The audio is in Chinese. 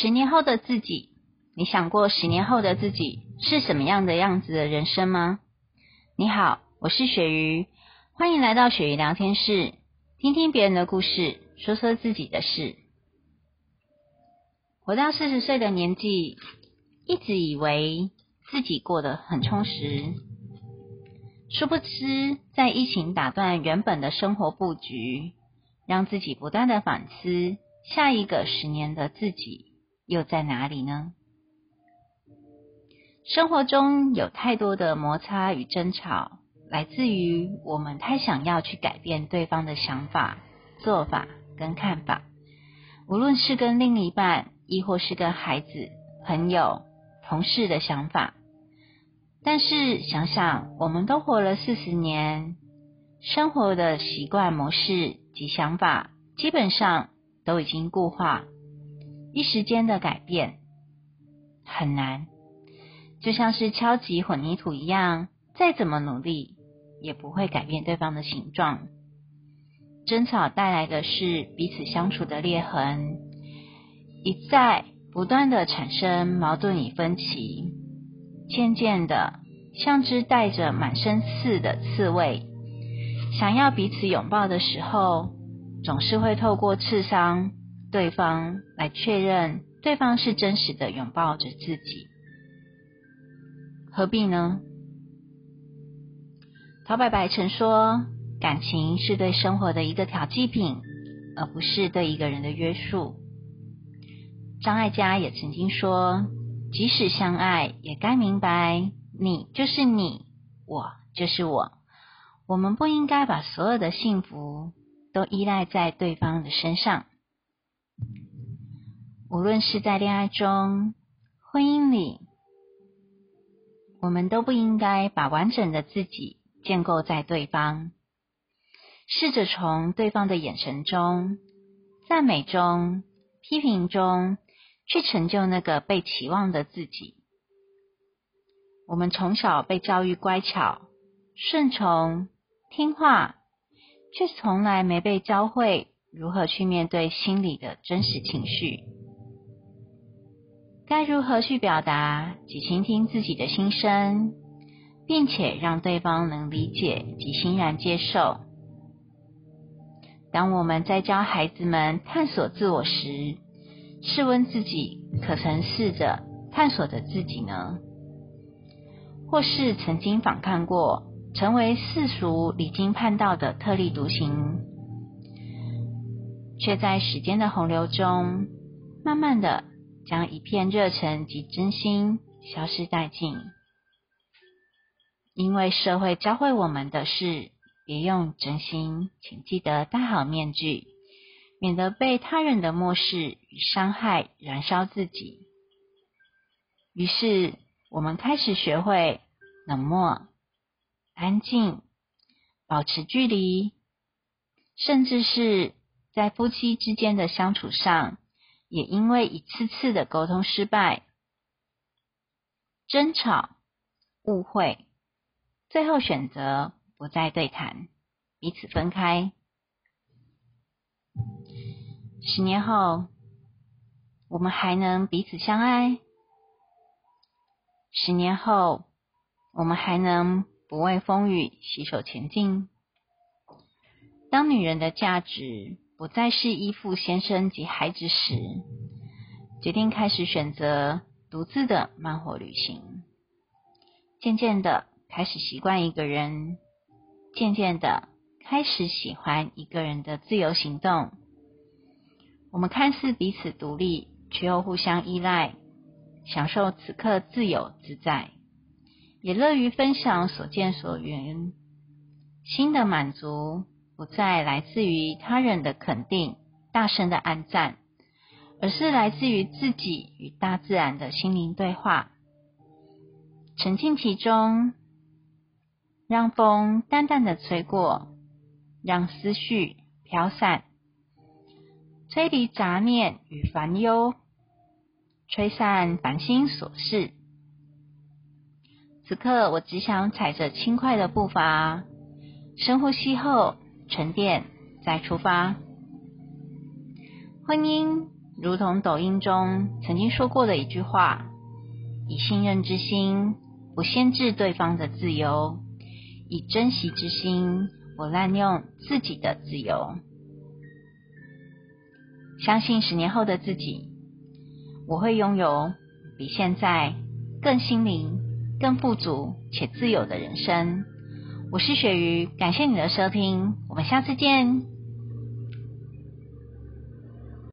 十年后的自己，你想过十年后的自己是什么样的样子的人生吗？你好，我是雪鱼，欢迎来到雪鱼聊天室，听听别人的故事，说说自己的事。活到四十岁的年纪，一直以为自己过得很充实，殊不知在疫情打断原本的生活布局，让自己不断的反思，下一个十年的自己。又在哪里呢？生活中有太多的摩擦与争吵，来自于我们太想要去改变对方的想法、做法跟看法。无论是跟另一半，亦或是跟孩子、朋友、同事的想法。但是想想，我们都活了四十年，生活的习惯模式及想法，基本上都已经固化。一时间的改变很难，就像是敲击混凝土一样，再怎么努力也不会改变对方的形状。争吵带来的是彼此相处的裂痕，一再不断的产生矛盾与分歧，渐渐的像只带着满身刺的刺猬，想要彼此拥抱的时候，总是会透过刺伤。对方来确认，对方是真实的拥抱着自己，何必呢？陶白白曾说，感情是对生活的一个调剂品，而不是对一个人的约束。张艾嘉也曾经说，即使相爱，也该明白，你就是你，我就是我，我们不应该把所有的幸福都依赖在对方的身上。无论是在恋爱中、婚姻里，我们都不应该把完整的自己建构在对方。试着从对方的眼神中、赞美中、批评中，去成就那个被期望的自己。我们从小被教育乖巧、顺从、听话，却从来没被教会如何去面对心里的真实情绪。该如何去表达及倾听自己的心声，并且让对方能理解及欣然接受？当我们在教孩子们探索自我时，试问自己：可曾试着探索着自己呢？或是曾经反抗过，成为世俗离经叛道的特立独行，却在时间的洪流中，慢慢的。将一片热忱及真心消失殆尽，因为社会教会我们的是别用真心，请记得戴好面具，免得被他人的漠视与伤害燃烧自己。于是，我们开始学会冷漠、安静、保持距离，甚至是在夫妻之间的相处上。也因为一次次的沟通失败、争吵、误会，最后选择不再对谈，彼此分开。十年后，我们还能彼此相爱？十年后，我们还能不畏风雨携手前进？当女人的价值。不再是依附先生及孩子时，决定开始选择独自的慢活旅行。渐渐的开始习惯一个人，渐渐的开始喜欢一个人的自由行动。我们看似彼此独立，却又互相依赖，享受此刻自由自在，也乐于分享所见所闻，新的满足。不再来自于他人的肯定、大声的暗赞，而是来自于自己与大自然的心灵对话。沉浸其中，让风淡淡的吹过，让思绪飘散，吹离杂念与烦忧，吹散烦心琐事。此刻，我只想踩着轻快的步伐，深呼吸后。沉淀，再出发。婚姻如同抖音中曾经说过的一句话：“以信任之心，不限制对方的自由；以珍惜之心，不滥用自己的自由。”相信十年后的自己，我会拥有比现在更心灵、更富足且自由的人生。我是雪鱼，感谢你的收听，我们下次见。